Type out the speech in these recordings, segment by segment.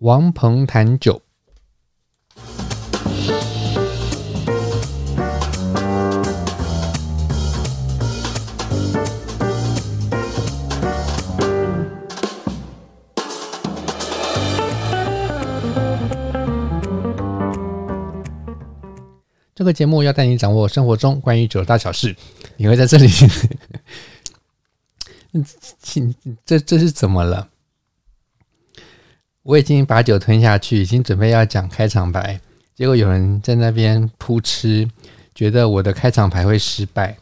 王鹏谈酒。这个节目要带你掌握生活中关于酒的大小事。你会在这里，这这是怎么了？我已经把酒吞下去，已经准备要讲开场白，结果有人在那边扑哧，觉得我的开场白会失败。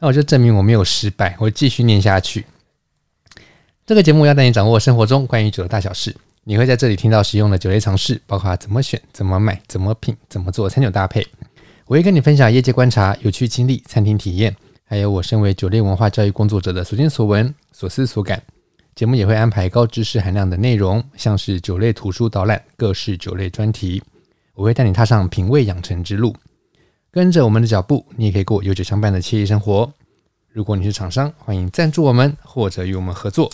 那我就证明我没有失败，我继续念下去。这个节目要带你掌握生活中关于酒的大小事。你会在这里听到实用的酒类常识，包括怎么选、怎么买、怎么品、怎么做餐酒搭配。我会跟你分享业界观察、有趣经历、餐厅体验，还有我身为酒类文化教育工作者的所见所闻、所思所感。节目也会安排高知识含量的内容，像是酒类图书导览、各式酒类专题。我会带你踏上品味养成之路，跟着我们的脚步，你也可以过有酒相伴的惬意生活。如果你是厂商，欢迎赞助我们或者与我们合作。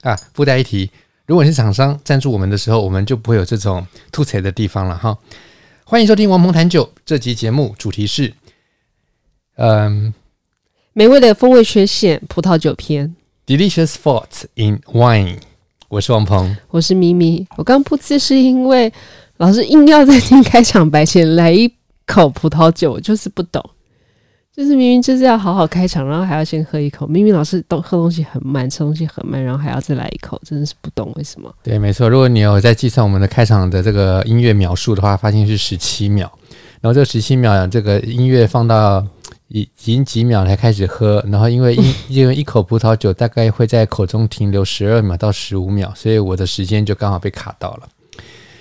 啊，附带一提。如果你是厂商赞助我们的时候，我们就不会有这种吐槽的地方了哈。欢迎收听王鹏谈酒这集节目，主题是嗯，美味的风味缺陷葡萄酒篇，Delicious faults in wine。我是王鹏，我是咪咪。我刚噗呲是因为老师硬要在听开场白前来一口葡萄酒，我就是不懂。就是明明就是要好好开场，然后还要先喝一口。明明老师都喝东西很慢，吃东西很慢，然后还要再来一口，真的是不懂为什么。对，没错。如果你有在计算我们的开场的这个音乐秒数的话，发现是十七秒。然后这十七秒，这个音乐放到已已经几秒才开始喝，然后因为一 因为一口葡萄酒大概会在口中停留十二秒到十五秒，所以我的时间就刚好被卡到了。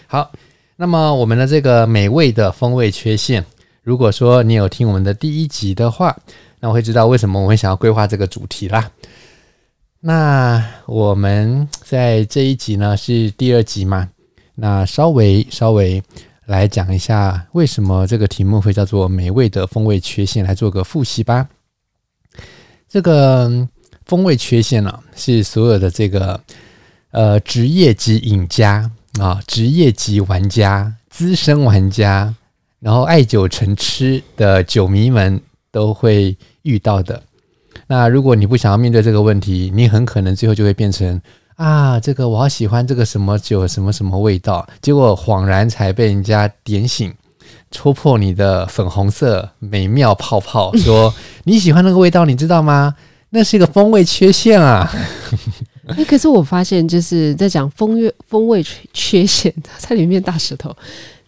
好，那么我们的这个美味的风味缺陷。如果说你有听我们的第一集的话，那我会知道为什么我会想要规划这个主题啦。那我们在这一集呢是第二集嘛，那稍微稍微来讲一下为什么这个题目会叫做“美味的风味缺陷”，来做个复习吧。这个风味缺陷呢、是所有的这个呃职业级饮家啊，职业级玩家、资深玩家。然后爱酒成痴的酒迷们都会遇到的。那如果你不想要面对这个问题，你很可能最后就会变成啊，这个我好喜欢这个什么酒，什么什么味道，结果恍然才被人家点醒，戳破你的粉红色美妙泡泡，说你喜欢那个味道，你知道吗？那是一个风味缺陷啊。哎，可是我发现就是在讲风月风味缺陷，在里面大舌头。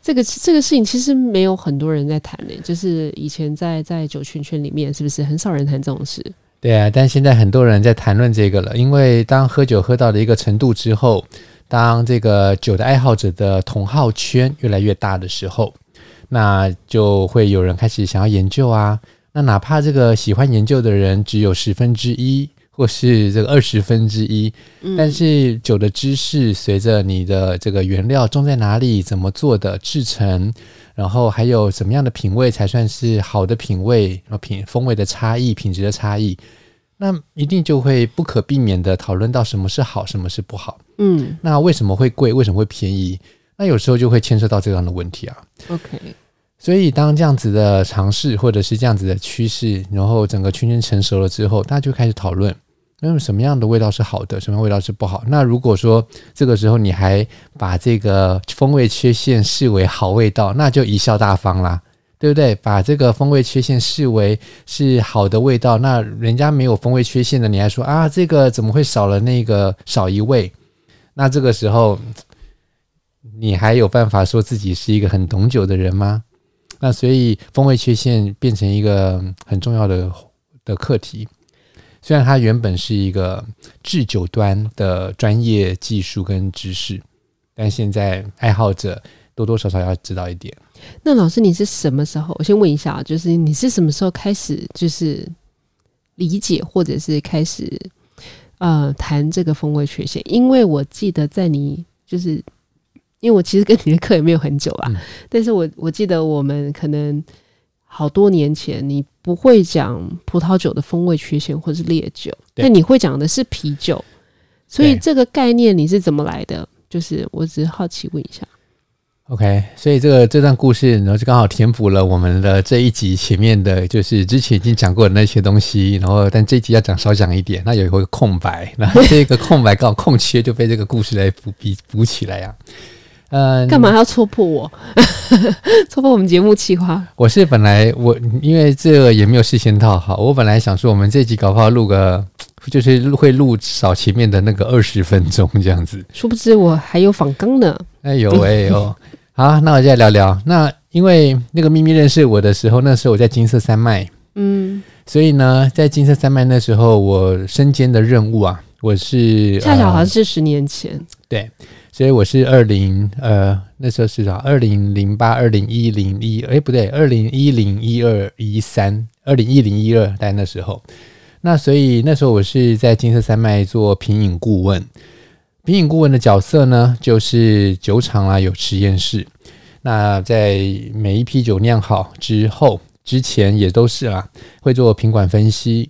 这个这个事情其实没有很多人在谈呢，就是以前在在酒圈圈里面，是不是很少人谈这种事？对啊，但现在很多人在谈论这个了，因为当喝酒喝到了一个程度之后，当这个酒的爱好者的同好圈越来越大的时候，那就会有人开始想要研究啊。那哪怕这个喜欢研究的人只有十分之一。或是这个二十分之一，但是酒的知识随着你的这个原料种在哪里，怎么做的制成，然后还有什么样的品味才算是好的品味，然后品风味的差异、品质的差异，那一定就会不可避免的讨论到什么是好，什么是不好。嗯，那为什么会贵？为什么会便宜？那有时候就会牵涉到这样的问题啊。OK，所以当这样子的尝试或者是这样子的趋势，然后整个圈圈成熟了之后，大家就开始讨论。那么什么样的味道是好的，什么样味道是不好？那如果说这个时候你还把这个风味缺陷视为好味道，那就贻笑大方啦，对不对？把这个风味缺陷视为是好的味道，那人家没有风味缺陷的，你还说啊，这个怎么会少了那个少一味？那这个时候你还有办法说自己是一个很懂酒的人吗？那所以风味缺陷变成一个很重要的的课题。虽然它原本是一个制酒端的专业技术跟知识，但现在爱好者多多少少要知道一点。那老师，你是什么时候？我先问一下，就是你是什么时候开始就是理解，或者是开始呃谈这个风味缺陷？因为我记得在你就是，因为我其实跟你的课也没有很久啦，嗯、但是我我记得我们可能。好多年前，你不会讲葡萄酒的风味缺陷或是烈酒，但你会讲的是啤酒，所以这个概念你是怎么来的？就是我只是好奇问一下。OK，所以这个这段故事，然后就刚好填补了我们的这一集前面的，就是之前已经讲过的那些东西。然后，但这一集要讲少讲一点，那有一个空白，那这个空白刚好空缺就被这个故事来补补补起来呀、啊。嗯，干嘛要戳破我？戳破我们节目企划？我是本来我因为这个也没有事先套好，我本来想说我们这集搞不好录个，就是会录少前面的那个二十分钟这样子。殊不知我还有仿纲呢。哎呦哎哦。好，那我再聊聊。那因为那个秘密认识我的时候，那时候我在金色三麦，嗯，所以呢，在金色三麦那时候，我身兼的任务啊，我是恰巧好像是十年前，呃，对，所以我是二零呃那时候是啥？二零零八、二零一零一，哎不对，二零一零一二一三，二零一零一二在那时候，那所以那时候我是在金色三麦做品饮顾问。品饮顾问的角色呢，就是酒厂啊有实验室，那在每一批酒酿好之后，之前也都是啊会做品管分析，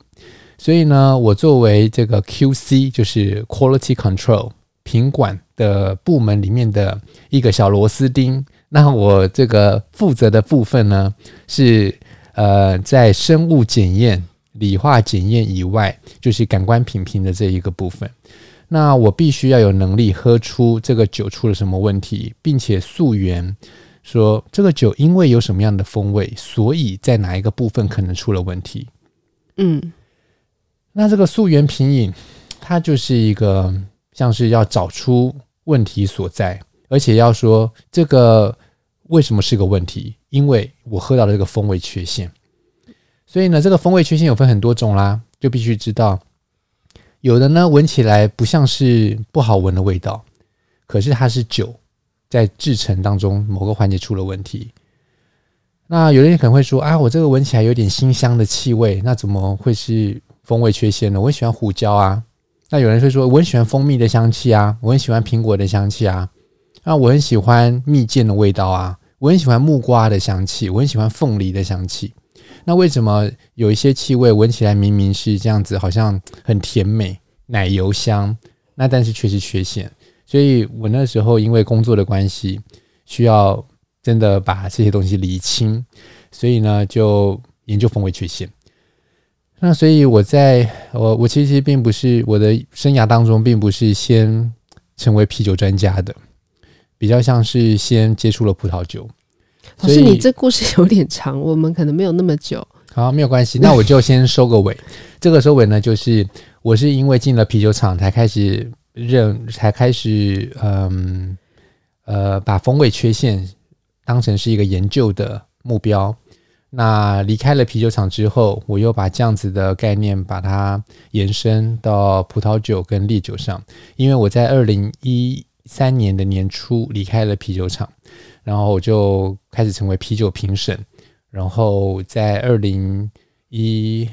所以呢，我作为这个 QC 就是 Quality Control 品管的部门里面的一个小螺丝钉，那我这个负责的部分呢，是呃在生物检验、理化检验以外，就是感官品评的这一个部分。那我必须要有能力喝出这个酒出了什么问题，并且溯源，说这个酒因为有什么样的风味，所以在哪一个部分可能出了问题。嗯，那这个溯源品饮，它就是一个像是要找出问题所在，而且要说这个为什么是个问题，因为我喝到了这个风味缺陷。所以呢，这个风味缺陷有分很多种啦，就必须知道。有的呢，闻起来不像是不好闻的味道，可是它是酒在制成当中某个环节出了问题。那有的人可能会说啊，我这个闻起来有点辛香的气味，那怎么会是风味缺陷呢？我喜欢胡椒啊。那有人会说我很喜欢蜂蜜的香气啊，我很喜欢苹果的香气啊。那我很喜欢蜜饯的味道啊，我很喜欢木瓜的香气，我很喜欢凤梨的香气。那为什么有一些气味闻起来明明是这样子，好像很甜美、奶油香，那但是却是缺陷？所以我那时候因为工作的关系，需要真的把这些东西理清，所以呢就研究风味缺陷。那所以我在我我其实并不是我的生涯当中，并不是先成为啤酒专家的，比较像是先接触了葡萄酒。可是你这故事有点长，我们可能没有那么久。好，没有关系，那我就先收个尾。这个收尾呢，就是我是因为进了啤酒厂才开始认，才开始嗯呃把风味缺陷当成是一个研究的目标。那离开了啤酒厂之后，我又把这样子的概念把它延伸到葡萄酒跟烈酒上，因为我在二零一三年的年初离开了啤酒厂。然后我就开始成为啤酒评审，然后在二零一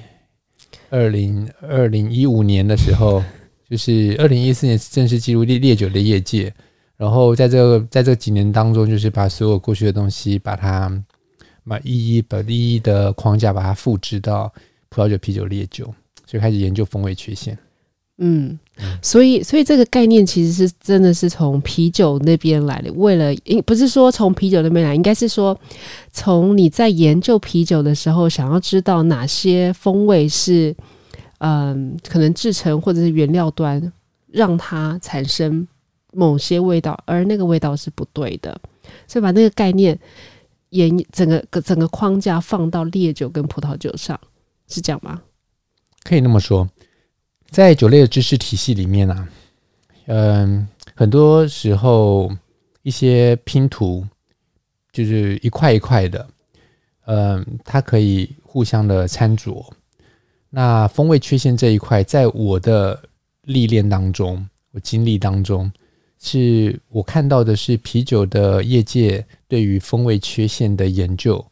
二零二零一五年的时候，就是二零一四年正式进入烈烈酒的业界，然后在这在这几年当中，就是把所有过去的东西，把它把一一把一一的框架把它复制到葡萄酒、啤酒、烈酒，就开始研究风味缺陷。嗯，所以，所以这个概念其实是真的是从啤酒那边来的。为了，不是说从啤酒那边来，应该是说从你在研究啤酒的时候，想要知道哪些风味是，嗯，可能制成或者是原料端让它产生某些味道，而那个味道是不对的，所以把那个概念沿整个整个框架放到烈酒跟葡萄酒上，是这样吗？可以那么说。在酒类的知识体系里面啊，嗯，很多时候一些拼图就是一块一块的，嗯，它可以互相的掺着。那风味缺陷这一块，在我的历练当中，我经历当中，是我看到的是啤酒的业界对于风味缺陷的研究。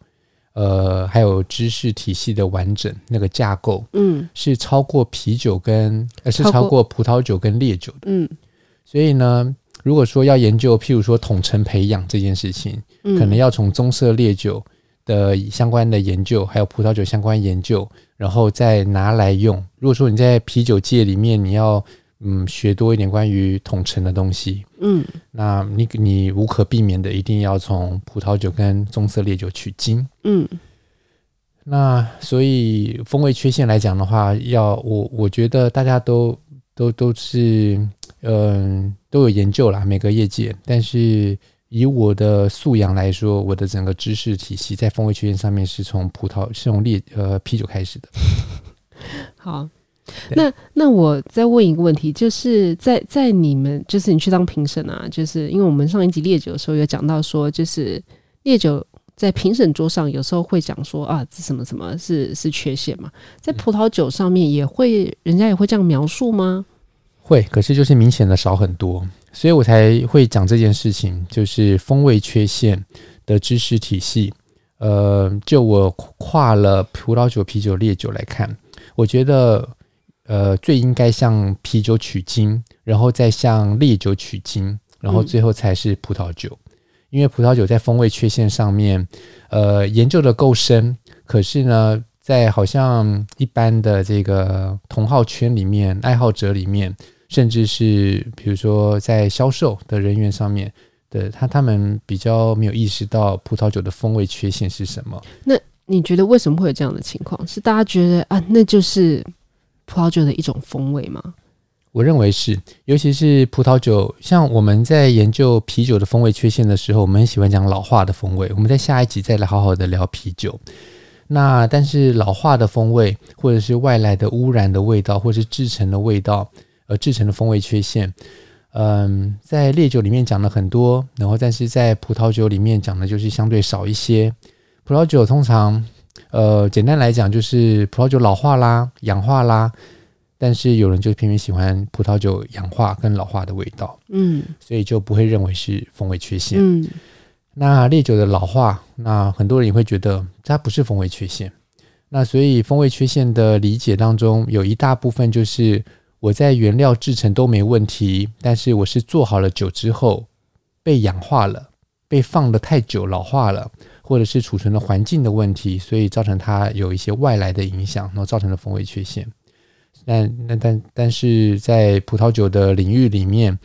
呃，还有知识体系的完整那个架构，嗯，是超过啤酒跟，呃，是超过葡萄酒跟烈酒的，嗯。所以呢，如果说要研究，譬如说统称培养这件事情，嗯，可能要从棕色烈酒的相关的研究，还有葡萄酒相关研究，然后再拿来用。如果说你在啤酒界里面，你要嗯学多一点关于统称的东西。嗯，那你你无可避免的一定要从葡萄酒跟棕色烈酒取经。嗯，那所以风味缺陷来讲的话，要我我觉得大家都都都是嗯、呃、都有研究啦，每个业界，但是。以我的素养来说，我的整个知识体系在风味缺陷上面是从葡萄是从烈呃啤酒开始的。好，那那我再问一个问题，就是在在你们就是你去当评审啊，就是因为我们上一集烈酒的时候有讲到说，就是烈酒在评审桌上有时候会讲说啊，这什么什么是是缺陷嘛，在葡萄酒上面也会人家也会这样描述吗？会，可是就是明显的少很多。所以我才会讲这件事情，就是风味缺陷的知识体系。呃，就我跨了葡萄酒、啤酒、烈酒来看，我觉得呃最应该向啤酒取经，然后再向烈酒取经，然后最后才是葡萄酒。嗯。因为葡萄酒在风味缺陷上面，呃，研究的够深，可是呢，在好像一般的这个同好圈里面、爱好者里面。甚至是比如说在销售的人员上面的他，他们比较没有意识到葡萄酒的风味缺陷是什么。那你觉得为什么会有这样的情况？是大家觉得啊，那就是葡萄酒的一种风味吗？我认为是，尤其是葡萄酒，像我们在研究啤酒的风味缺陷的时候，我们很喜欢讲老化的风味。我们在下一集再来好好的聊啤酒。那但是老化的风味，或者是外来的污染的味道，或是制成的味道。而制成的风味缺陷，嗯，在烈酒里面讲了很多，然后但是在葡萄酒里面讲的就是相对少一些。葡萄酒通常，呃，简单来讲就是葡萄酒老化啦、氧化啦，但是有人就偏偏喜欢葡萄酒氧化跟老化的味道，嗯，所以就不会认为是风味缺陷。嗯，那烈酒的老化，那很多人也会觉得它不是风味缺陷。那所以风味缺陷的理解当中，有一大部分就是。我在原料制成都没问题，但是我是做好了酒之后被氧化了，被放得太久老化了，或者是储存的环境的问题，所以造成它有一些外来的影响，然后造成了风味缺陷。但那但但是在葡萄酒的领域里面，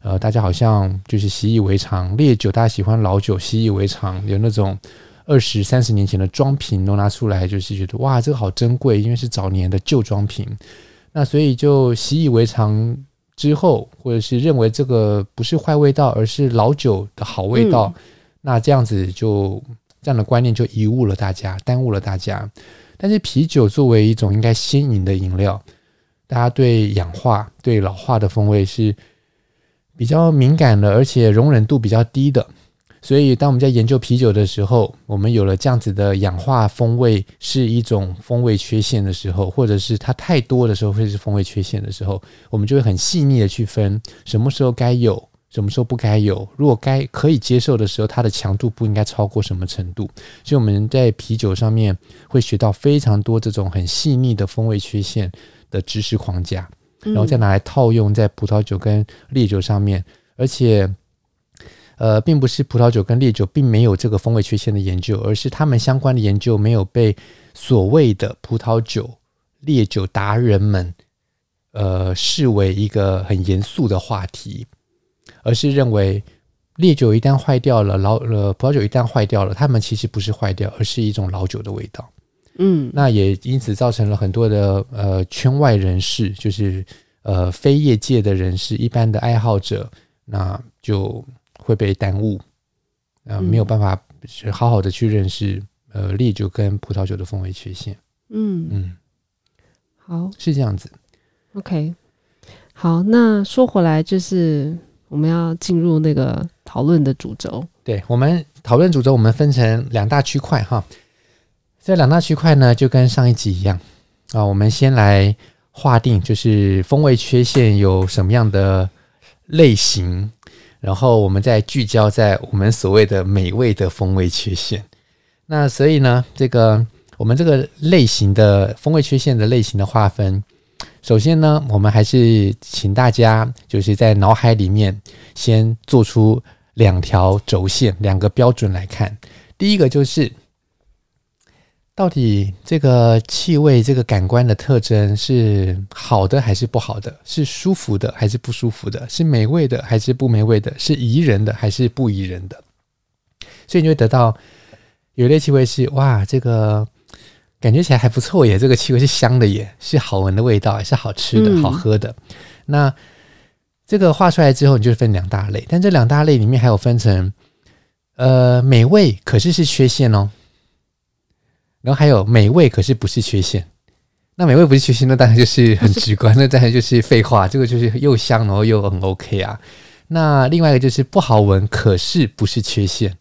呃，大家好像就是习以为常，烈酒大家喜欢老酒，习以为常，有那种二十三十年前的装瓶都拿出来，就是觉得哇，这个好珍贵，因为是早年的旧装瓶。那所以就习以为常之后，或者是认为这个不是坏味道，而是老酒的好味道，嗯、那这样子就这样的观念就贻误了大家，耽误了大家。但是啤酒作为一种应该鲜饮的饮料，大家对氧化、对老化的风味是比较敏感的，而且容忍度比较低的。所以，当我们在研究啤酒的时候，我们有了这样子的氧化风味是一种风味缺陷的时候，或者是它太多的时候会是风味缺陷的时候，我们就会很细腻的去分什么时候该有，什么时候不该有。如果该可以接受的时候，它的强度不应该超过什么程度。所以我们在啤酒上面会学到非常多这种很细腻的风味缺陷的知识框架，然后再拿来套用在葡萄酒跟烈酒上面，而且。呃，并不是葡萄酒跟烈酒并没有这个风味缺陷的研究，而是他们相关的研究没有被所谓的葡萄酒、烈酒达人们呃视为一个很严肃的话题，而是认为烈酒一旦坏掉了，老呃葡萄酒一旦坏掉了，他们其实不是坏掉，而是一种老酒的味道。嗯，那也因此造成了很多的呃圈外人士，就是呃非业界的人士，一般的爱好者，那就。会被耽误，呃，没有办法好好的去认识呃烈酒跟葡萄酒的风味缺陷。嗯嗯，好，是这样子。OK，好，那说回来，就是我们要进入那个讨论的主轴。对，我们讨论主轴，我们分成两大区块哈。这两大区块呢，就跟上一集一样啊。我们先来划定，就是风味缺陷有什么样的类型。然后我们再聚焦在我们所谓的美味的风味缺陷。那所以呢，这个我们这个类型的风味缺陷的类型的划分，首先呢，我们还是请大家就是在脑海里面先做出两条轴线，两个标准来看。第一个就是到底这个气味、这个感官的特征是好的还是不好的？是舒服的还是不舒服的？是美味的还是不美味的？是宜人的还是不宜人的？所以你会得到有一类气味是哇，这个感觉起来还不错耶，这个气味是香的耶，是好闻的味道，也是好吃的、嗯、好喝的。那这个画出来之后，你就分两大类，但这两大类里面还有分成，呃，美味可是是缺陷哦。然后还有美味，可是不是缺陷。那美味不是缺陷，那当然就是很直观，那当然就是废话。这个就是又香，然后又很 OK 啊。那另外一个就是不好闻，可是不是缺陷。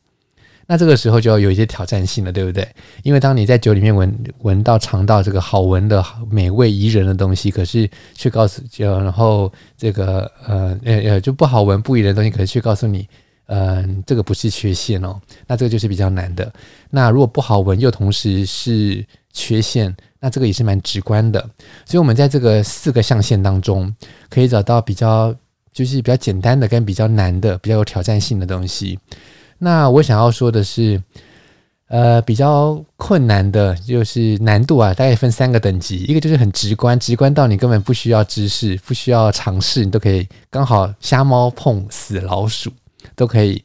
那这个时候就要有一些挑战性了，对不对？因为当你在酒里面闻闻到、尝到这个好闻的美味宜人的东西，可是却告诉就然后这个呃呃呃就不好闻不宜人的东西，可是却告诉你。嗯，这个不是缺陷哦，那这个就是比较难的。那如果不好闻又同时是缺陷，那这个也是蛮直观的。所以，我们在这个四个象限当中，可以找到比较就是比较简单的跟比较难的、比较有挑战性的东西。那我想要说的是，呃，比较困难的就是难度啊，大概分三个等级。一个就是很直观，直观到你根本不需要知识、不需要尝试，你都可以刚好瞎猫碰死老鼠。都可以，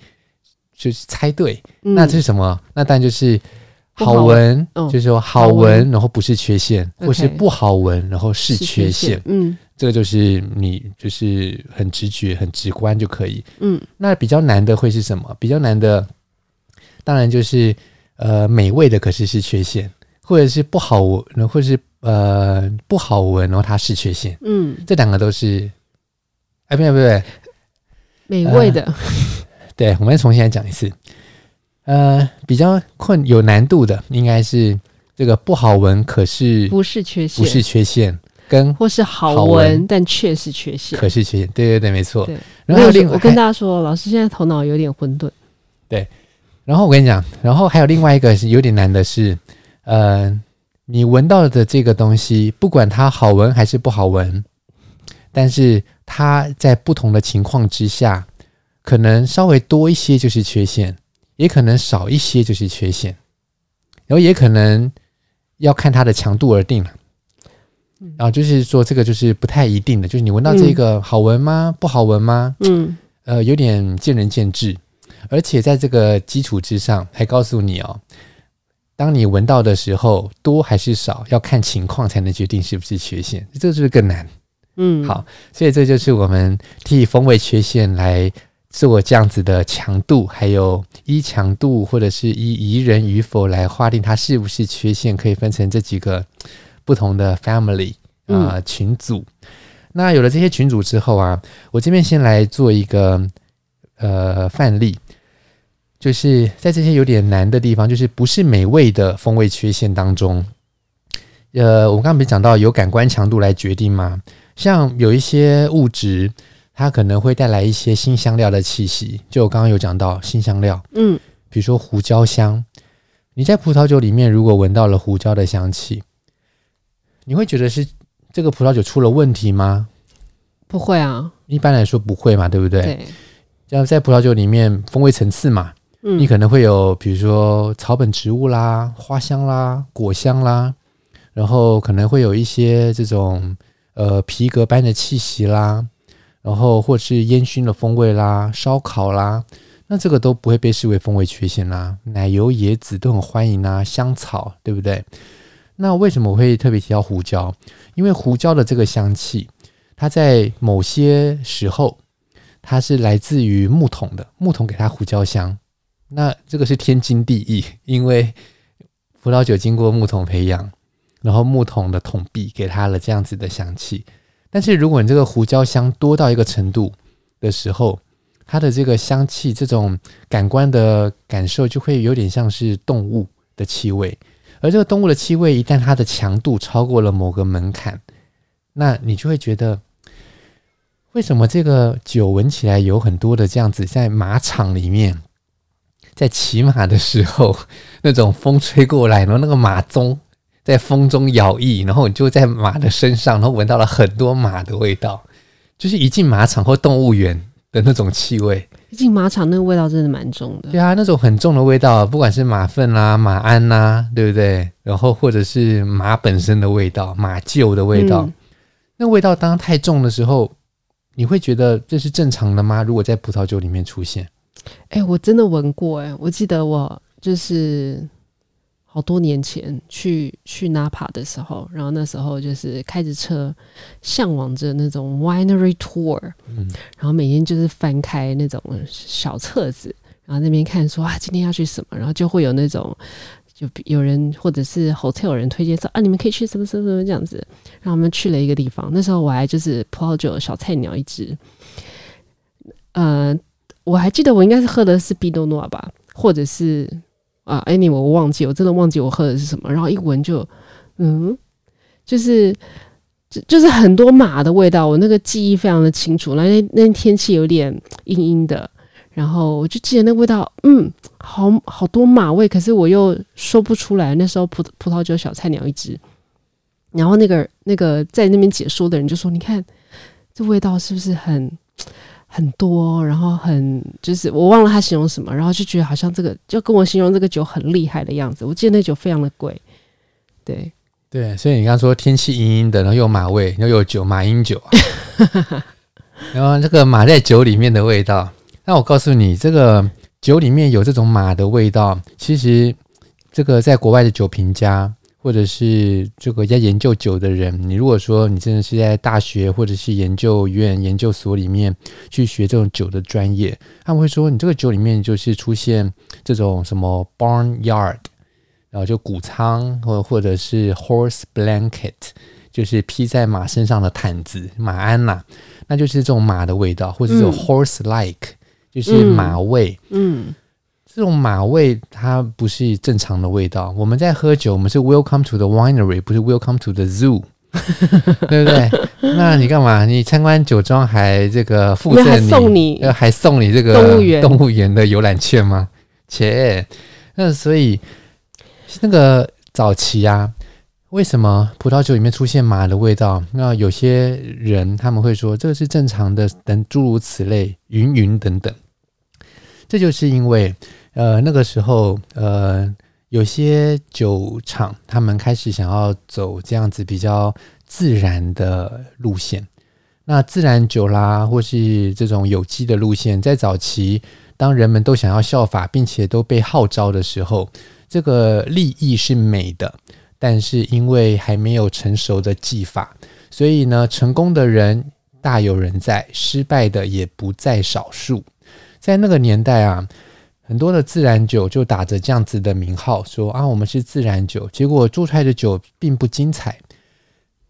就是猜对。嗯、那这是什么？那当然就是好闻，好就是说好闻，然后不是缺陷，或是不好闻，然后是缺陷。缺陷嗯，这个就是你就是很直觉、很直观就可以。嗯，那比较难的会是什么？比较难的，当然就是呃美味的，可是是缺陷，或者是不好闻，或者是呃不好闻，然后它是缺陷。嗯，这两个都是。哎，不对不对。美味的，呃，对，我们重新来讲一次。呃，比较困有难度的，应该是这个不好闻，可是不是缺陷，不是缺陷，跟或是好闻，但却是缺陷，可是缺陷。对对对，没错。然后另我跟大家说，老师现在头脑有点混沌。对，然后我跟你讲，然后还有另外一个是有点难的是，呃，你闻到的这个东西，不管它好闻还是不好闻，但是。它在不同的情况之下，可能稍微多一些就是缺陷，也可能少一些就是缺陷，然后也可能要看它的强度而定了。然后就是说，这个就是不太一定的，就是你闻到这个好闻吗？不好闻吗？嗯，呃，有点见仁见智。而且在这个基础之上，还告诉你哦，当你闻到的时候，多还是少，要看情况才能决定是不是缺陷，这就是更难。嗯，好，所以这就是我们替风味缺陷来做这样子的强度，还有依强度或者是依宜人与否来划定它是不是缺陷，可以分成这几个不同的 family 啊、呃、群组。那有了这些群组之后啊，我这边先来做一个呃范例，就是在这些有点难的地方，就是不是美味的风味缺陷当中，呃，我们刚刚不是讲到有感官强度来决定吗？像有一些物质，它可能会带来一些新香料的气息。就我刚刚有讲到新香料，嗯，比如说胡椒香。你在葡萄酒里面如果闻到了胡椒的香气，你会觉得是这个葡萄酒出了问题吗？不会啊，一般来说不会嘛，对不对？对。像在葡萄酒里面，风味层次嘛，嗯，你可能会有比如说草本植物啦、花香啦、果香啦，然后可能会有一些这种。呃，皮革般的气息啦，然后或是烟熏的风味啦，烧烤啦，那这个都不会被视为风味缺陷啦。奶油、椰子都很欢迎啊，香草，对不对？那为什么我会特别提到胡椒？因为胡椒的这个香气，它在某些时候，它是来自于木桶的，木桶给它胡椒香，那这个是天经地义，因为葡萄酒经过木桶培养。然后木桶的桶壁给它了这样子的香气，但是如果你这个胡椒香多到一个程度的时候，它的这个香气这种感官的感受就会有点像是动物的气味，而这个动物的气味一旦它的强度超过了某个门槛，那你就会觉得，为什么这个酒闻起来有很多的这样子在马场里面，在骑马的时候 那种风吹过来，然后那个马鬃。在风中摇曳，然后你就在马的身上，然后闻到了很多马的味道，就是一进马场或动物园的那种气味。毕竟马场那个味道真的蛮重的。对啊，那种很重的味道，不管是马粪啦、马鞍呐，对不对？然后或者是马本身的味道、马厩的味道，嗯、那味道当太重的时候，你会觉得这是正常的吗？如果在葡萄酒里面出现？哎，我真的闻过哎，我记得我就是。好多年前去去 Napa 的时候，然后那时候就是开着车，向往着那种 winery tour，嗯，然后每天就是翻开那种小册子，然后那边看说啊，今天要去什么，然后就会有那种就有人或者是 hotel 人推荐说啊，你们可以去什么什么什么这样子，然后我们去了一个地方，那时候我还就是葡萄酒小菜鸟一只，呃，我还记得我应该是喝的是碧诺诺吧，或者是。啊，any 我我忘记，我真的忘记我喝的是什么。然后一闻就，嗯，就是，就就是很多马的味道，我那个记忆非常的清楚。那那天天气有点阴阴的，然后我就记得那味道，嗯，好好多马味，可是我又说不出来。那时候葡葡萄酒小菜鸟一只，然后那个那个在那边解说的人就说：“你看这味道是不是很？”很多，然后很就是我忘了他形容什么，然后就觉得好像这个就跟我形容这个酒很厉害的样子。我记得那酒非常的贵，对对，所以你刚刚说天气阴阴的，然后又有马味，又有酒马英酒，啊，然后这个马在酒里面的味道。那我告诉你，这个酒里面有这种马的味道，其实这个在国外的酒评家。或者是这个在研究酒的人，你如果说你真的是在大学或者是研究院、研究所里面去学这种酒的专业，他们会说你这个酒里面就是出现这种什么 barnyard，然后就谷仓或或者是 horse blanket，就是披在马身上的毯子马鞍呐、啊，那就是这种马的味道，或者这种 horse like，、嗯、就是马味，嗯。嗯这种马味它不是正常的味道。我们在喝酒，我们是 Welcome to the winery，不是 Welcome to the zoo，对不对？那你干嘛？你参观酒庄还这个附赠你，送你还送你这个动物园动物园的游览券吗？切，那所以那个早期啊，为什么葡萄酒里面出现马的味道？那有些人他们会说这个是正常的，等诸如此类，云云等等。这就是因为。呃，那个时候，呃，有些酒厂他们开始想要走这样子比较自然的路线。那自然酒啦，或是这种有机的路线，在早期，当人们都想要效法，并且都被号召的时候，这个利益是美的，但是因为还没有成熟的技法，所以呢，成功的人大有人在，失败的也不在少数。在那个年代啊。很多的自然酒就打着这样子的名号，说啊，我们是自然酒，结果做出来的酒并不精彩。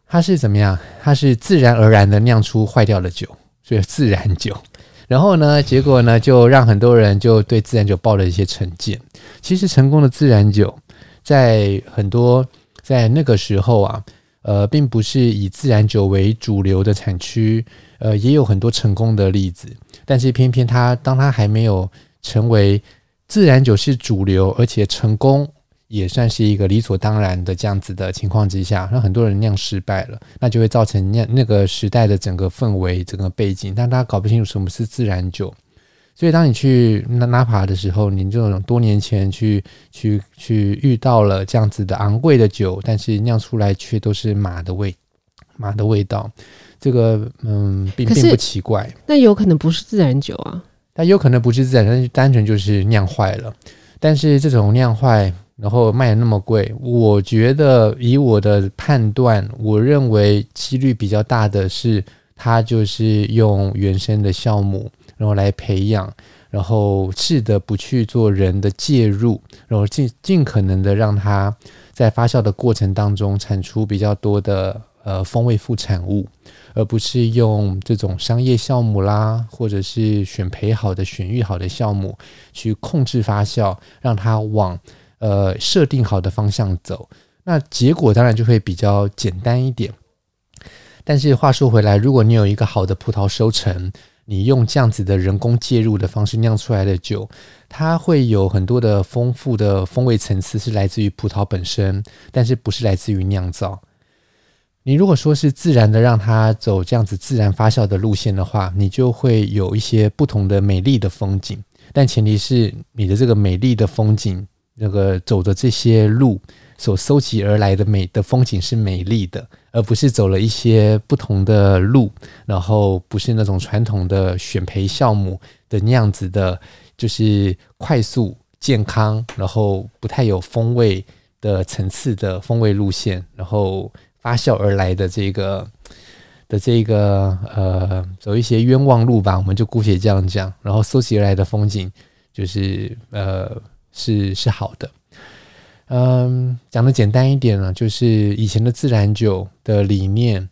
它是怎么样？它是自然而然的酿出坏掉的酒，所以自然酒。然后呢，结果呢，就让很多人就对自然酒抱了一些成见。其实成功的自然酒，在很多在那个时候啊，呃，并不是以自然酒为主流的产区，呃，也有很多成功的例子。但是偏偏它，当它还没有。成为自然酒是主流，而且成功也算是一个理所当然的这样子的情况之下，让很多人酿失败了，那就会造成酿那个时代的整个氛围、整个背景，但大家搞不清楚什么是自然酒。所以当你去纳纳帕的时候，你这种多年前去去去遇到了这样子的昂贵的酒，但是酿出来却都是马的味马的味道，这个嗯并并不奇怪。那有可能不是自然酒啊。但有可能不是自然，但是单纯就是酿坏了。但是这种酿坏，然后卖的那么贵，我觉得以我的判断，我认为几率比较大的是，它就是用原生的酵母，然后来培养，然后试着不去做人的介入，然后尽尽可能的让它在发酵的过程当中产出比较多的呃风味副产物。而不是用这种商业酵母啦，或者是选培好的、选育好的酵母去控制发酵，让它往呃设定好的方向走，那结果当然就会比较简单一点。但是话说回来，如果你有一个好的葡萄收成，你用这样子的人工介入的方式酿出来的酒，它会有很多的丰富的风味层次是来自于葡萄本身，但是不是来自于酿造。你如果说是自然的让它走这样子自然发酵的路线的话，你就会有一些不同的美丽的风景。但前提是你的这个美丽的风景，那个走的这些路所搜集而来的美的风景是美丽的，而不是走了一些不同的路，然后不是那种传统的选培酵母的那样子的，就是快速健康，然后不太有风味的层次的风味路线，然后发酵而来的这个的这个呃，走一些冤枉路吧，我们就姑且这样讲。然后搜集而来的风景，就是呃，是是好的。嗯，讲的简单一点呢，就是以前的自然酒的理念，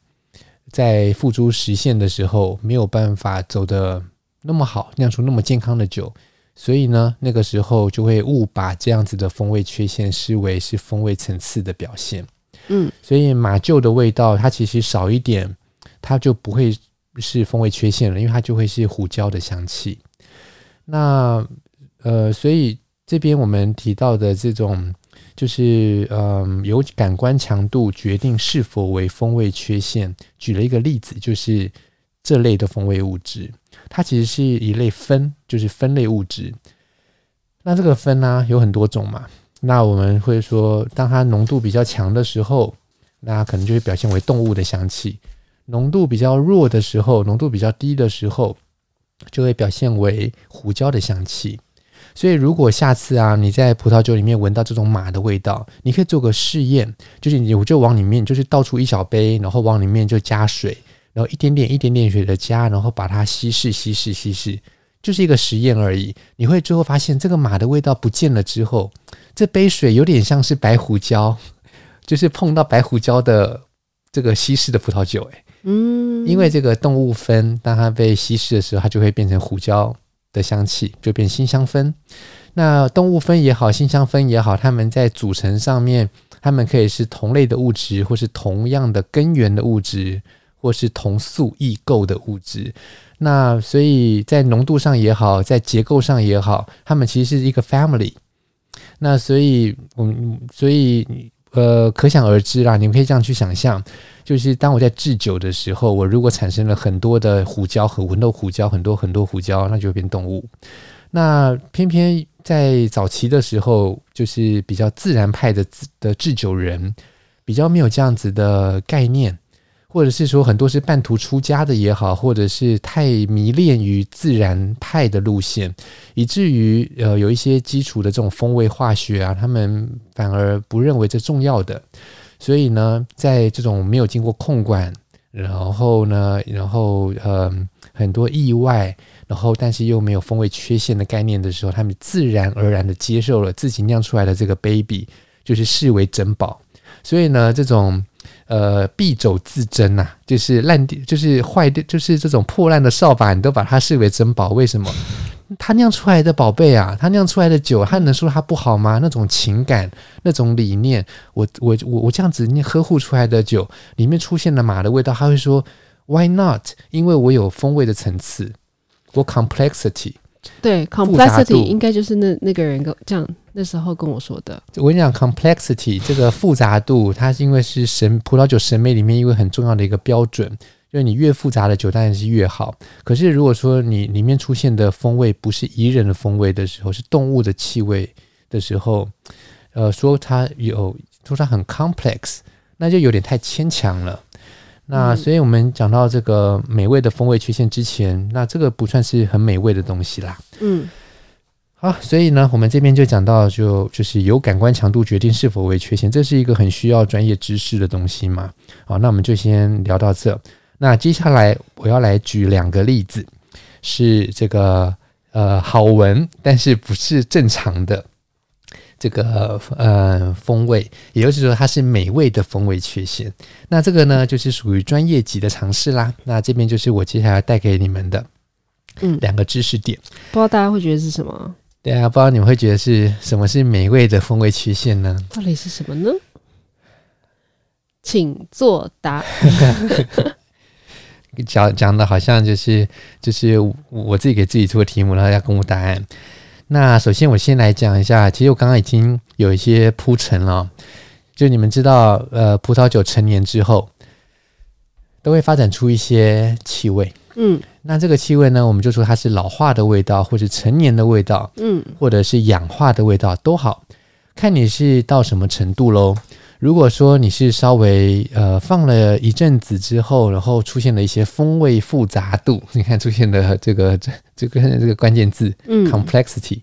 在付诸实现的时候，没有办法走的那么好，酿出那么健康的酒，所以呢，那个时候就会误把这样子的风味缺陷视为是风味层次的表现。嗯，所以马厩的味道，它其实少一点。它就不会是风味缺陷了，因为它就会是胡椒的香气。那呃，所以这边我们提到的这种，就是嗯、由感官强度决定是否为风味缺陷。举了一个例子，就是这类的风味物质，它其实是一类酚，就是酚类物质。那这个酚呢、有很多种嘛。那我们会说，当它浓度比较强的时候，那可能就会表现为动物的香气。浓度比较弱的时候，浓度比较低的时候，就会表现为胡椒的香气。所以，如果下次啊，你在葡萄酒里面闻到这种马的味道，你可以做个试验，就是你就往里面，就是倒出一小杯，然后往里面就加水，然后一点点、一点点水的加，然后把它稀释、稀释、稀释，就是一个实验而已。你会最后发现，这个马的味道不见了之后，这杯水有点像是白胡椒，就是碰到白胡椒的这个稀释的葡萄酒，诶。嗯，因为这个动物酚，当它被稀释的时候，它就会变成胡椒的香气，就变辛香酚。那动物酚也好，辛香酚也好，它们在组成上面，它们可以是同类的物质，或是同样的根源的物质，或是同素异构的物质。那所以在浓度上也好，在结构上也好，它们其实是一个 family。那所以，嗯，所以。呃，可想而知啦，你们可以这样去想象，就是当我在制酒的时候，我如果产生了很多的胡椒和闻到胡椒，很多很多胡椒，那就会变动物。那偏偏在早期的时候，就是比较自然派的的制酒人，比较没有这样子的概念。或者是说很多是半途出家的也好，或者是太迷恋于自然派的路线，以至于呃有一些基础的这种风味化学啊，他们反而不认为这重要的。所以呢，在这种没有经过控管，然后呢，然后呃很多意外，然后但是又没有风味缺陷的概念的时候，他们自然而然的接受了自己酿出来的这个 baby，就是视为珍宝。所以呢，这种。呃，敝帚自珍呐，就是烂掉，就是坏掉，就是这种破烂的扫把，你都把它视为珍宝。为什么？他酿出来的宝贝啊，他酿出来的酒，他能说它不好吗？那种情感，那种理念，我我我我这样子你呵护出来的酒，里面出现了马的味道，他会说 Why not？因为我有风味的层次，我 complexity。对，complexity 应该就是那那个人跟这样那时候跟我说的。我跟你讲，complexity 这个复杂度，它是因为是审葡萄酒审美里面一个很重要的一个标准，就是你越复杂的酒当然是越好。可是如果说你里面出现的风味不是宜人的风味的时候，是动物的气味的时候，呃，说它有说它很 complex，那就有点太牵强了。那所以，我们讲到这个美味的风味缺陷之前，那这个不算是很美味的东西啦。嗯，好，所以呢，我们这边就讲到就，就就是由感官强度决定是否为缺陷，这是一个很需要专业知识的东西嘛。好，那我们就先聊到这。那接下来我要来举两个例子，是这个呃好闻，但是不是正常的。这个呃风味，也就是说它是美味的风味缺陷。那这个呢，就是属于专业级的尝试啦。那这边就是我接下来带给你们的，嗯，两个知识点。不知道大家会觉得是什么？对啊，不知道你们会觉得是什么是美味的风味缺陷呢？到底是什么呢？请作答。讲讲的好像就是就是我自己给自己出的题目，然后要公布答案。那首先，我先来讲一下。其实我刚刚已经有一些铺陈了，就你们知道，呃，葡萄酒成年之后，都会发展出一些气味。嗯，那这个气味呢，我们就说它是老化的味道，或者陈年的味道，嗯，或者是氧化的味道都好，看你是到什么程度喽。如果说你是稍微呃放了一阵子之后，然后出现了一些风味复杂度，你看出现了这个这 这个这个关键字，嗯，complexity。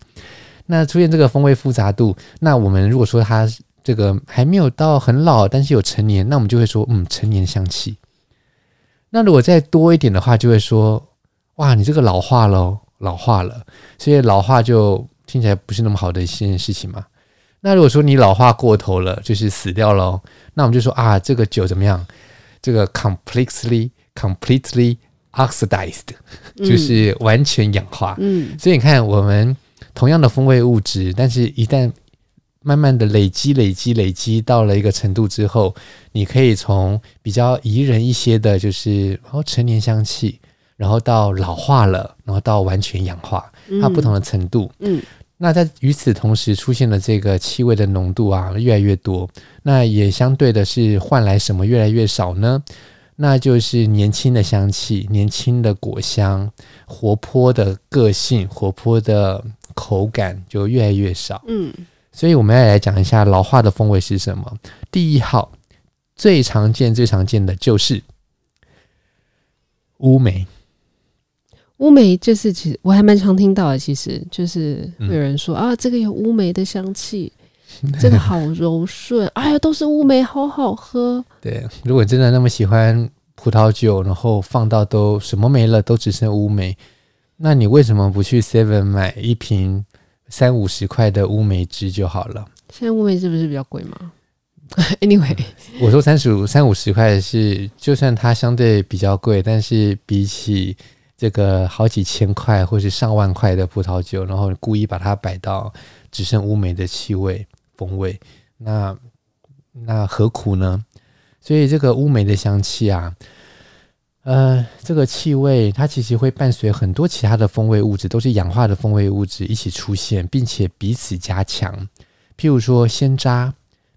那出现这个风味复杂度，那我们如果说它这个还没有到很老，但是有陈年，那我们就会说，嗯，陈年香气。那如果再多一点的话，就会说，哇，你这个老化喽，老化了。所以老化就听起来不是那么好的一件事情嘛。那如果说你老化过头了，就是死掉了，那我们就说啊，这个酒怎么样？这个 completely completely oxidized，就是完全氧化。嗯，所以你看，我们同样的风味物质，但是一旦慢慢的累积、累积、累积到了一个程度之后，你可以从比较宜人一些的，就是哦陈年香气，然后到老化了，然后到完全氧化，它不同的程度。嗯。嗯那在与此同时，出现了这个气味的浓度啊，越来越多。那也相对的是换来什么越来越少呢？那就是年轻的香气、年轻的果香、活泼的个性、活泼的口感就越来越少。嗯，所以我们要来讲一下老化的风味是什么。第一号最常见、最常见的就是乌梅。乌梅就是，其实我还蛮常听到的。其实就是会有人说、嗯、啊，这个有乌梅的香气，这个好柔顺。哎呀，都是乌梅，好好喝。对，如果真的那么喜欢葡萄酒，然后放到都什么没了，都只剩乌梅，那你为什么不去 Seven 买一瓶三五十块的乌梅汁就好了？现在乌梅是不是比较贵吗？Anyway，我说三十五、三五十块是，就算它相对比较贵，但是比起这个好几千块或是上万块的葡萄酒，然后故意把它摆到只剩乌梅的气味风味，那那何苦呢？所以这个乌梅的香气啊，呃，这个气味它其实会伴随很多其他的风味物质，都是氧化的风味物质一起出现，并且彼此加强。譬如说鲜渣，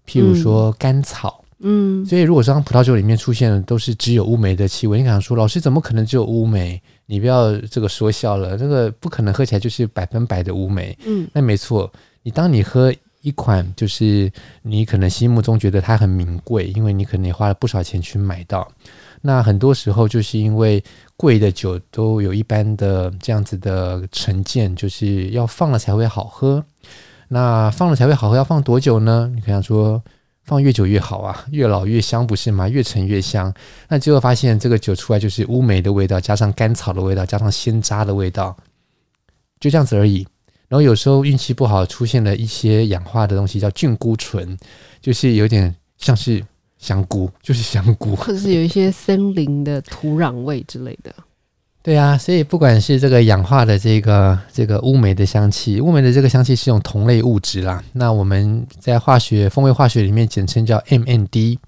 譬如说甘草。嗯嗯，所以如果说当葡萄酒里面出现的都是只有乌梅的气味，你可能说老师怎么可能只有乌梅？你不要这个说笑了，这个不可能喝起来就是百分百的乌梅。嗯，那没错，你当你喝一款就是你可能心目中觉得它很名贵，因为你可能也花了不少钱去买到。那很多时候就是因为贵的酒都有一般的这样子的成见，就是要放了才会好喝。那放了才会好喝，要放多久呢？你可以说。放越久越好啊，越老越香，不是吗？越陈越香。那最后发现这个酒出来就是乌梅的味道，加上甘草的味道，加上鲜渣的味道，就这样子而已。然后有时候运气不好，出现了一些氧化的东西，叫菌菇醇，就是有点像是香菇，就是香菇，或者是有一些森林的土壤味之类的。对啊，所以不管是这个氧化的这个这个乌梅的香气，乌梅的这个香气是一种同类物质啦。那我们在化学风味化学里面简称叫 MND。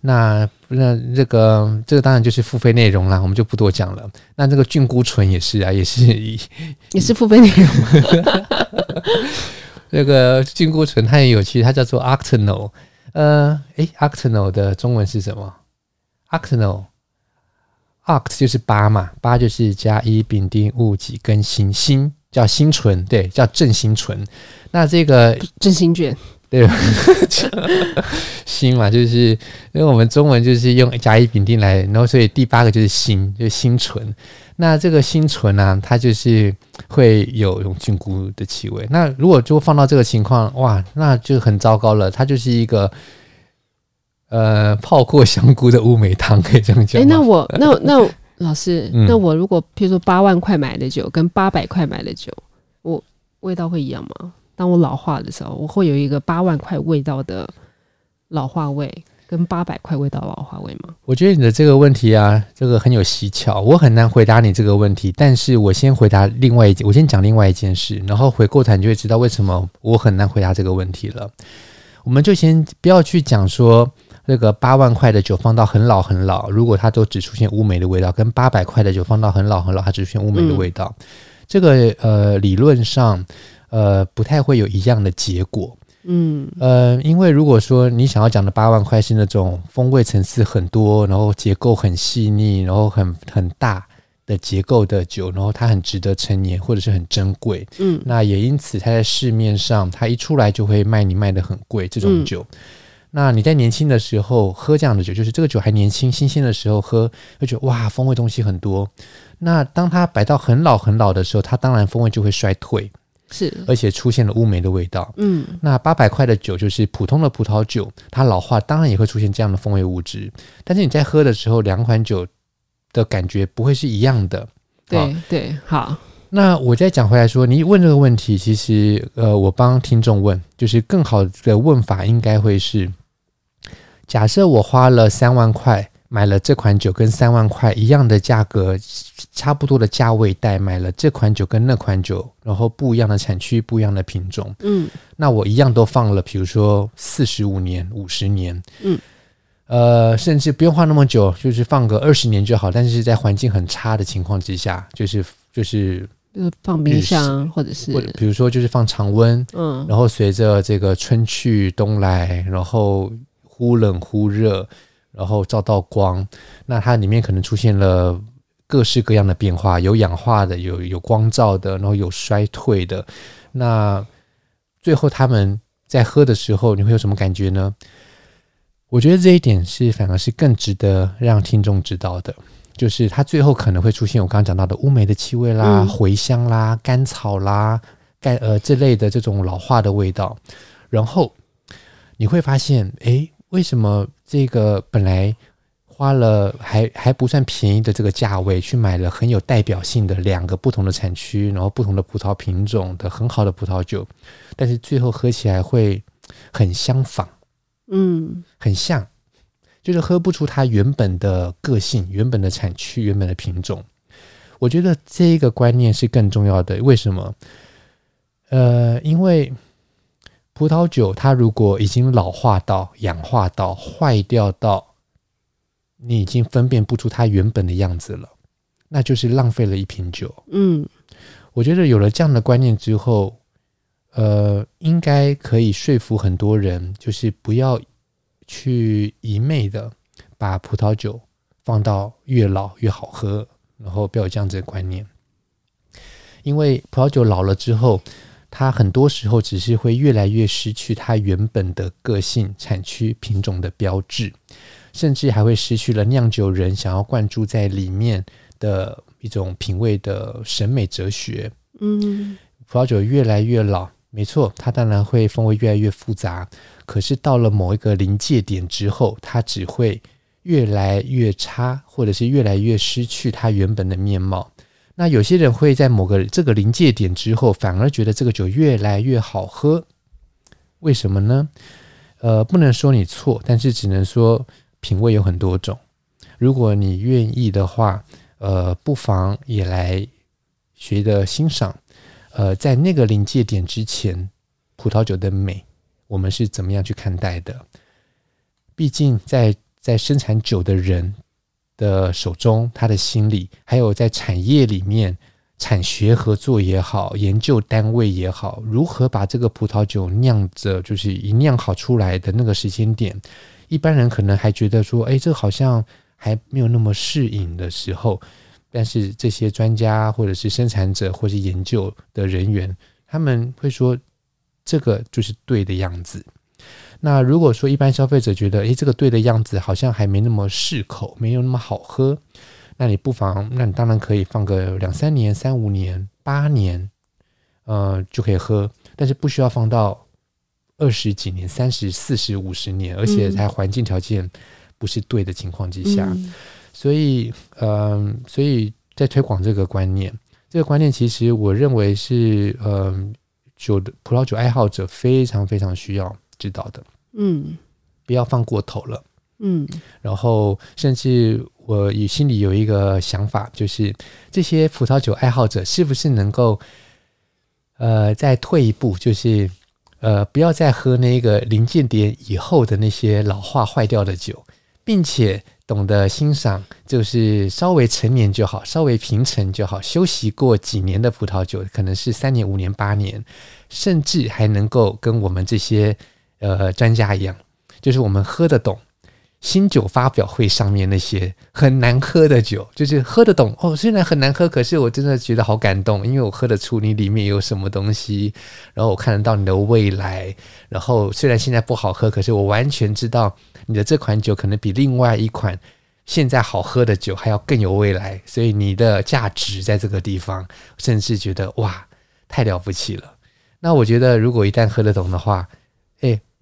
那那这个这个当然就是付费内容啦，我们就不多讲了。那这个菌菇醇也是啊，也是 也是付费内容吗。这个菌菇醇它也有趣，它叫做 octanol。呃，诶，octanol 的中文是什么？octanol。Oct 就是八嘛，八就是甲乙丙丁戊己庚辛，辛叫辛醇，对，叫正辛醇。那这个正辛卷，对，辛嘛，就是因为我们中文就是用甲乙丙丁来，然后所以第八个就是辛，就是辛醇。那这个辛醇呢、啊，它就是会有一种菌菇的气味。那如果就放到这个情况，哇，那就很糟糕了，它就是一个。呃，泡过香菇的乌梅汤可以这样讲。哎、欸，那我那 那老师，嗯、那我如果譬如说八万块买的酒跟八百块买的酒，我味道会一样吗？当我老化的时候，我会有一个八万块味道的老化味，跟八百块味道老化味吗？我觉得你的这个问题啊，这个很有蹊跷，我很难回答你这个问题。但是我先回答另外一件，我先讲另外一件事，然后回过头你就会知道为什么我很难回答这个问题了。我们就先不要去讲说。这个八万块的酒放到很老很老，如果它都只出现乌梅的味道，跟八百块的酒放到很老很老，它只出现乌梅的味道，嗯、这个呃理论上呃不太会有一样的结果。嗯，呃，因为如果说你想要讲的八万块是那种风味层次很多，然后结构很细腻，然后很很大的结构的酒，然后它很值得陈年或者是很珍贵，嗯，那也因此它在市面上，它一出来就会卖你卖的很贵这种酒。嗯、那你在年轻的时候喝这样的酒，就是这个酒还年轻新鲜的时候喝，会觉得哇，风味东西很多。那当它摆到很老很老的时候，它当然风味就会衰退。是，而且出现了乌梅的味道。嗯，那八百块的酒就是普通的葡萄酒，它老化当然也会出现这样的风味物质。但是你在喝的时候，两款酒的感觉不会是一样的。对对，好。那我再讲回来说，你问这个问题，其实呃，我帮听众问，就是更好的问法应该会是：假设我花了三万块。买了这款酒跟三万块一样的价格，差不多的价位带，买了这款酒跟那款酒，然后不一样的产区，不一样的品种，嗯，那我一样都放了，比如说四十五年、五十年，嗯，呃，甚至不用放那么久，就是放个二十年就好。但是在环境很差的情况之下，就是就是放冰箱或者是，比如说就是放常温，嗯，然后随着这个春去冬来，然后忽冷忽热。然后照到光，那它里面可能出现了各式各样的变化，有氧化的，有有光照的，然后有衰退的。那最后他们在喝的时候，你会有什么感觉呢？我觉得这一点是反而是更值得让听众知道的，就是它最后可能会出现我刚刚讲到的乌梅的气味啦、茴香啦、甘草啦、干呃这类的这种老化的味道。然后你会发现，哎。为什么这个本来花了还还不算便宜的这个价位去买了很有代表性的两个不同的产区，然后不同的葡萄品种的很好的葡萄酒，但是最后喝起来会很相仿，嗯，很像，就是喝不出它原本的个性、原本的产区、原本的品种。我觉得这一个观念是更重要的。为什么？呃，因为。葡萄酒，它如果已经老化到、氧化到、坏掉到，你已经分辨不出它原本的样子了，那就是浪费了一瓶酒。嗯，我觉得有了这样的观念之后，呃，应该可以说服很多人，就是不要去一昧的把葡萄酒放到越老越好喝，然后不要有这样子的观念，因为葡萄酒老了之后。它很多时候只是会越来越失去它原本的个性、产区、品种的标志，甚至还会失去了酿酒人想要灌注在里面的一种品味的审美哲学。嗯，葡萄酒越来越老，没错，它当然会风味越来越复杂。可是到了某一个临界点之后，它只会越来越差，或者是越来越失去它原本的面貌。那有些人会在某个这个临界点之后，反而觉得这个酒越来越好喝，为什么呢？呃，不能说你错，但是只能说品味有很多种。如果你愿意的话，呃，不妨也来学着欣赏。呃，在那个临界点之前，葡萄酒的美，我们是怎么样去看待的？毕竟在在生产酒的人。的手中，他的心里，还有在产业里面，产学合作也好，研究单位也好，如何把这个葡萄酒酿着，就是一酿好出来的那个时间点，一般人可能还觉得说，哎，这好像还没有那么适应的时候，但是这些专家或者是生产者或是研究的人员，他们会说，这个就是对的样子。那如果说一般消费者觉得，诶，这个兑的样子好像还没那么适口，没有那么好喝，那你不妨，那你当然可以放个两三年、三五年、八年，呃，就可以喝，但是不需要放到二十几年、三十、四十、五十年，而且在环境条件不是对的情况之下，嗯、所以，嗯、呃，所以在推广这个观念，这个观念其实我认为是，嗯、呃，酒的葡萄酒爱好者非常非常需要。知道的，嗯，不要放过头了，嗯，然后甚至我也心里有一个想法，就是这些葡萄酒爱好者是不是能够，呃，再退一步，就是呃，不要再喝那个临界点以后的那些老化坏掉的酒，并且懂得欣赏，就是稍微陈年就好，稍微平陈就好，休息过几年的葡萄酒，可能是三年、五年、八年，甚至还能够跟我们这些呃专家一样，就是我们喝得懂。新酒发表会上面那些很难喝的酒，就是喝得懂哦。虽然很难喝，可是我真的觉得好感动，因为我喝得出你里面有什么东西，然后我看得到你的未来。然后虽然现在不好喝，可是我完全知道你的这款酒可能比另外一款现在好喝的酒还要更有未来。所以你的价值在这个地方，甚至觉得哇，太了不起了。那我觉得，如果一旦喝得懂的话，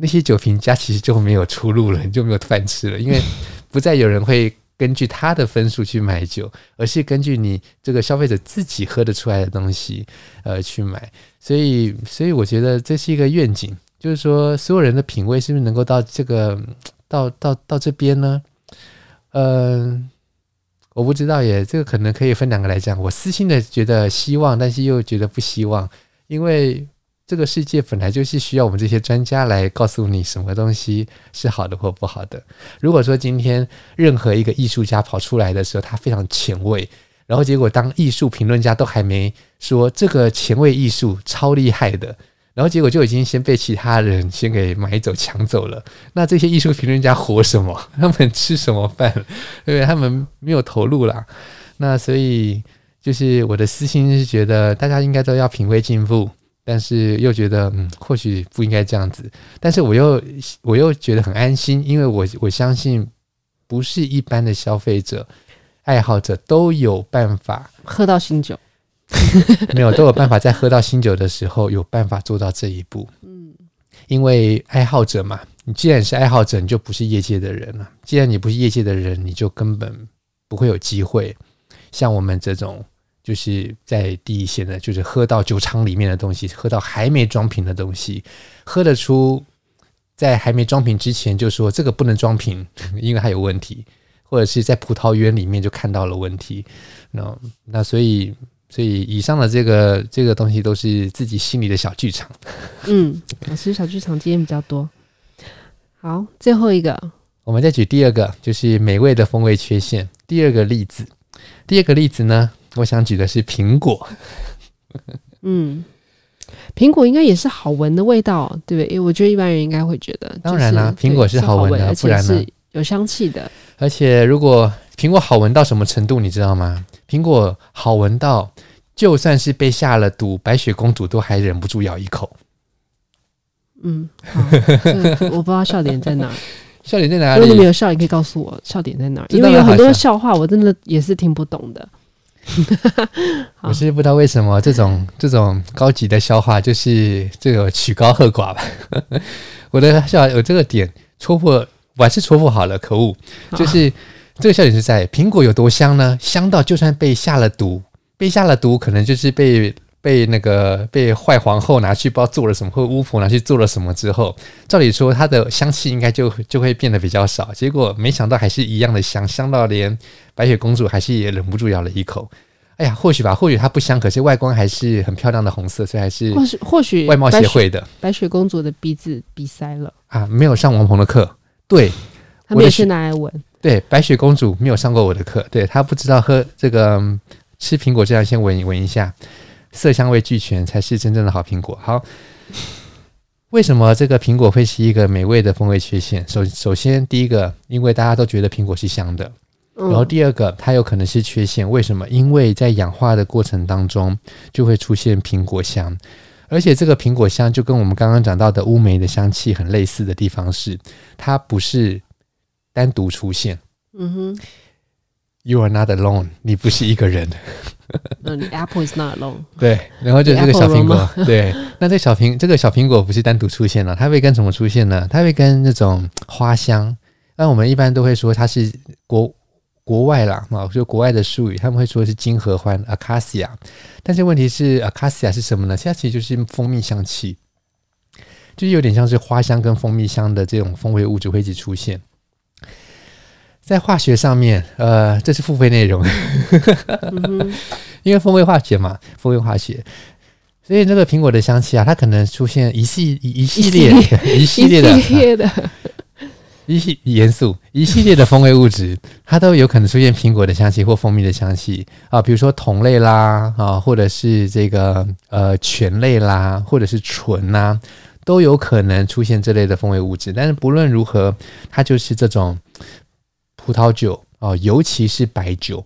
那些酒评家其实就没有出路了，你就没有饭吃了，因为 不再有人会根据他的分数去买酒，而是根据你这个消费者自己喝得出来的东西，呃，去买。所以，所以我觉得这是一个愿景，就是说，所有人的品味是不是能够到这个，到到到这边呢？嗯、呃，我不知道耶，这个可能可以分两个来讲。我私心的觉得希望，但是又觉得不希望，因为。这个世界本来就是需要我们这些专家来告诉你什么东西是好的或不好的。如果说今天任何一个艺术家跑出来的时候，他非常前卫，然后结果当艺术评论家都还没说这个前卫艺术超厉害的，然后结果就已经先被其他人先给买走抢走了。那这些艺术评论家活什么？他们吃什么饭？对不对？他们没有投入啦。那所以就是我的私心是觉得大家应该都要品味进步。但是又觉得，嗯，或许不应该这样子。但是我又我又觉得很安心，因为我我相信，不是一般的消费者、爱好者都有办法喝到新酒，没有都有办法在喝到新酒的时候有办法做到这一步。嗯，因为爱好者嘛，你既然是爱好者，你就不是业界的人了。既然你不是业界的人，你就根本不会有机会像我们这种。就是在第一线的，就是喝到酒厂里面的东西，喝到还没装瓶的东西，喝得出在还没装瓶之前就说这个不能装瓶，因为它有问题，或者是在葡萄园里面就看到了问题。那那所以所以以上的这个这个东西都是自己心里的小剧场。嗯，老师小剧场经验比较多。好，最后一个，我们再举第二个，就是美味的风味缺陷。第二个例子，第二个例子呢？我想举的是苹果，嗯，苹果应该也是好闻的味道，对不对？因为我觉得一般人应该会觉得，当然啦、啊，苹果是好闻的，而且是？有香气的。而且，如果苹果好闻到什么程度，你知道吗？苹果好闻到，就算是被下了毒，白雪公主都还忍不住咬一口。嗯，我不知道笑点在哪，笑点在哪里？如果你没有笑，你可以告诉我笑点在哪，因为有很多笑话，我真的也是听不懂的。我是不知道为什么这种这种高级的笑话就是这个曲高和寡吧。我的笑话有这个点戳破，我还是戳破好了。可恶，就是这个笑点是在苹果有多香呢？香到就算被下了毒，被下了毒，可能就是被。被那个被坏皇后拿去不知道做了什么，或巫婆拿去做了什么之后，照理说它的香气应该就就会变得比较少。结果没想到还是一样的香，香到连白雪公主还是也忍不住咬了一口。哎呀，或许吧，或许它不香，可是外观还是很漂亮的红色，所以还是或许或许外貌协会的白雪公主的鼻子鼻塞了啊，没有上王鹏的课，对，他们也是拿来闻。对，白雪公主没有上过我的课，对，她不知道喝这个吃苹果这样先闻闻一下。色香味俱全才是真正的好苹果。好，为什么这个苹果会是一个美味的风味缺陷？首首先，第一个，因为大家都觉得苹果是香的。然后第二个，它有可能是缺陷。为什么？因为在氧化的过程当中就会出现苹果香，而且这个苹果香就跟我们刚刚讲到的乌梅的香气很类似的地方是，它不是单独出现。嗯哼，You are not alone，你不是一个人。嗯，Apple is not alone。对，然后就是这个小苹果。对，那这小苹这个小苹果不是单独出现了，它会跟什么出现呢？它会跟那种花香。那我们一般都会说它是国国外啦，啊，就国外的术语，他们会说是金合欢 （Acacia）。但是问题是，Acacia 是什么呢？它其实就是蜂蜜香气，就是有点像是花香跟蜂蜜香的这种风味物质会一直出现。在化学上面，呃，这是付费内容，嗯、因为风味化学嘛，风味化学，所以这个苹果的香气啊，它可能出现一系一系列 一系列的，一系严肃一系列的风味物质，它都有可能出现苹果的香气或蜂蜜的香气。啊，比如说酮类啦啊，或者是这个呃醛类啦，或者是醇呐、啊，都有可能出现这类的风味物质。但是不论如何，它就是这种葡萄酒啊，尤其是白酒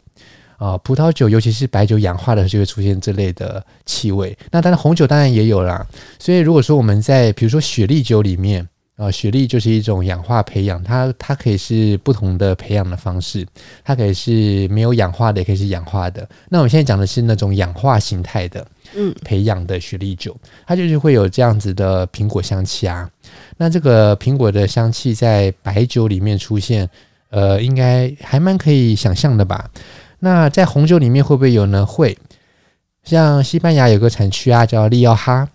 啊，葡萄酒尤其是白酒氧化的时候就会出现这类的气味。那当然红酒当然也有啦。所以如果说我们在比如说雪莉酒里面。啊，雪莉就是一种氧化培养，它它可以是不同的培养的方式，它可以是没有氧化的，也可以是氧化的。那我们现在讲的是那种氧化形态的，嗯，培养的雪莉酒，它就是会有这样子的苹果香气啊。那这个苹果的香气在白酒里面出现，呃，应该还蛮可以想象的吧？那在红酒里面会不会有呢？会，像西班牙有个产区啊，叫利奥哈。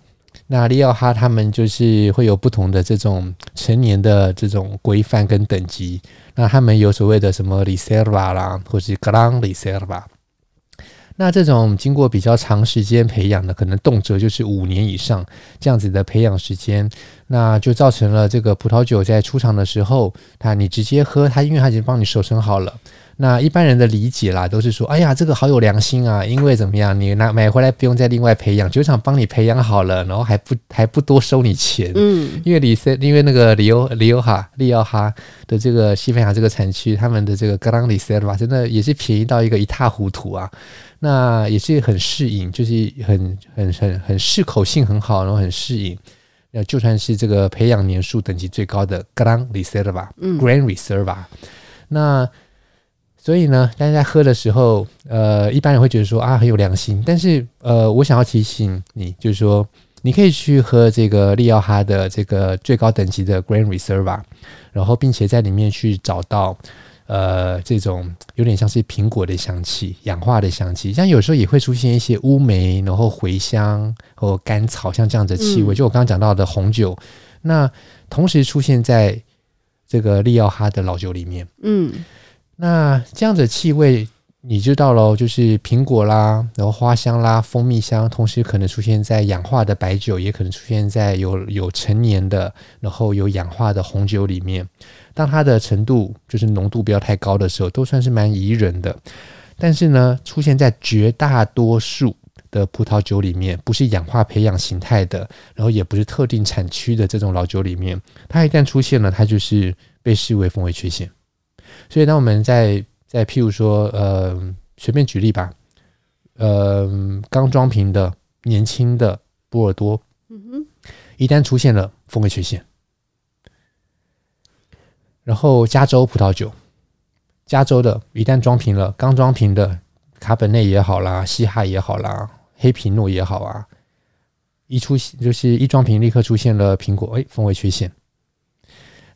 那利奥哈他们就是会有不同的这种成年的这种规范跟等级。那他们有所谓的什么 Reserva 啦，或是 Gran Reserva。那这种经过比较长时间培养的，可能动辄就是五年以上这样子的培养时间，那就造成了这个葡萄酒在出厂的时候，它你直接喝它，因为它已经帮你熟成好了。那一般人的理解啦，都是说，哎呀，这个好有良心啊，因为怎么样，你拿买回来不用再另外培养，酒厂帮你培养好了，然后还不 还不多收你钱，嗯，因为里塞，因为那个里欧里欧哈利奥哈的这个西班牙这个产区，他们的这个格朗里塞吧，真的也是便宜到一个一塌糊涂啊，那也是很适应，就是很很很很适口性很好，然后很适应，那就算是这个培养年数等级最高的格朗里塞吧，嗯，Grand Reserva，那。所以呢，大家在喝的时候，呃，一般人会觉得说啊，很有良心。但是，呃，我想要提醒你，就是说，你可以去喝这个利奥哈的这个最高等级的 Gran Reserva，然后并且在里面去找到，呃，这种有点像是苹果的香气、氧化的香气，像有时候也会出现一些乌梅，然后茴香或甘草，像这样的气味。嗯、就我刚刚讲到的红酒，那同时出现在这个利奥哈的老酒里面，嗯。那这样的气味，你知道喽，就是苹果啦，然后花香啦，蜂蜜香，同时可能出现在氧化的白酒，也可能出现在有有陈年的，然后有氧化的红酒里面。当它的程度就是浓度不要太高的时候，都算是蛮宜人的。但是呢，出现在绝大多数的葡萄酒里面，不是氧化培养形态的，然后也不是特定产区的这种老酒里面，它一旦出现了，它就是被视为风味缺陷。所以，当我们在在譬如说，呃，随便举例吧，呃，刚装瓶的年轻的波尔多，嗯哼，一旦出现了风味缺陷，然后加州葡萄酒，加州的一旦装瓶了，刚装瓶的卡本内也好啦，西哈也好啦，黑皮诺也好啊，一出就是一装瓶立刻出现了苹果，哎，风味缺陷。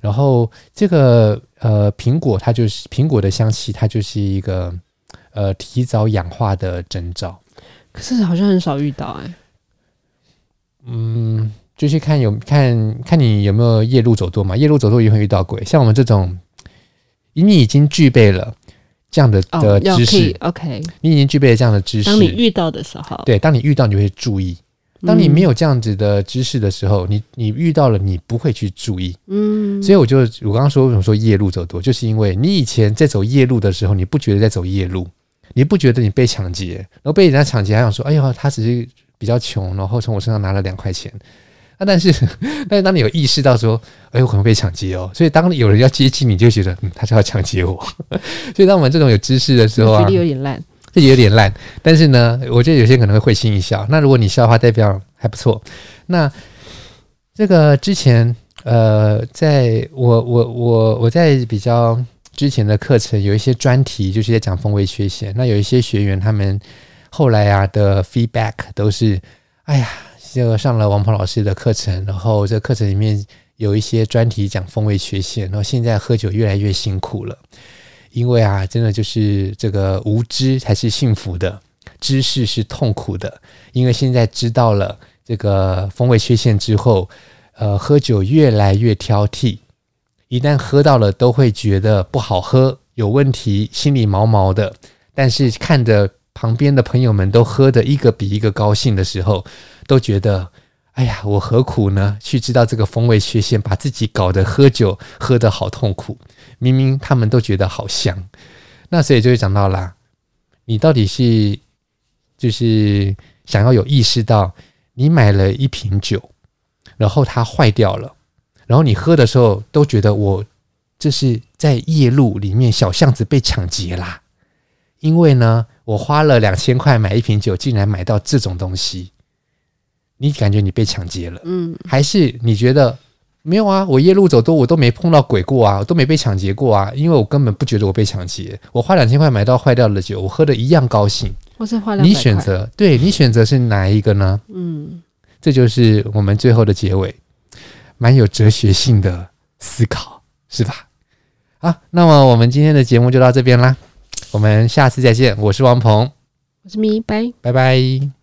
然后这个呃苹果，它就是苹果的香气，它就是一个呃提早氧化的征兆。可是好像很少遇到哎、欸。嗯，就是看有看看你有没有夜路走多嘛，夜路走多也会遇到鬼。像我们这种，你已经具备了这样的的知识、哦、，OK，你已经具备了这样的知识。当你遇到的时候，对，当你遇到，你就会注意。当你没有这样子的知识的时候，你你遇到了，你不会去注意。嗯，所以我就我刚刚说为什么说夜路走多，就是因为你以前在走夜路的时候，你不觉得在走夜路，你不觉得你被抢劫，然后被人家抢劫还想说，哎呦，他只是比较穷，然后从我身上拿了两块钱。啊，但是 但是当你有意识到说，哎呦，可能被抢劫哦，所以当有人要接近你，就觉得嗯，他是要抢劫我。所以当我们这种有知识的时候啊，觉得有点烂。这有点烂，但是呢，我觉得有些可能会会心一笑。那如果你笑的话，代表还不错。那这个之前，呃，在我我我我在比较之前的课程，有一些专题就是在讲风味缺陷。那有一些学员他们后来啊的 feedback 都是，哎呀，这个上了王鹏老师的课程，然后这课程里面有一些专题讲风味缺陷，然后现在喝酒越来越辛苦了。因为啊，真的就是这个无知才是幸福的，知识是痛苦的。因为现在知道了这个风味缺陷之后，呃，喝酒越来越挑剔，一旦喝到了都会觉得不好喝，有问题，心里毛毛的。但是看着旁边的朋友们都喝得一个比一个高兴的时候，都觉得哎呀，我何苦呢？去知道这个风味缺陷，把自己搞得喝酒喝得好痛苦。明明他们都觉得好香，那所以就会讲到啦，你到底是就是想要有意识到，你买了一瓶酒，然后它坏掉了，然后你喝的时候都觉得我这是在夜路里面小巷子被抢劫啦，因为呢，我花了两千块买一瓶酒，竟然买到这种东西。你感觉你被抢劫了，嗯，还是你觉得没有啊？我夜路走多，我都没碰到鬼过啊，我都没被抢劫过啊，因为我根本不觉得我被抢劫。我花两千块买到坏掉的酒，我喝的一样高兴。我是花两。你选择，对，你选择是哪一个呢？嗯，这就是我们最后的结尾，蛮有哲学性的思考，是吧？好，那么我们今天的节目就到这边啦，我们下次再见。我是王鹏，我是咪，拜拜拜。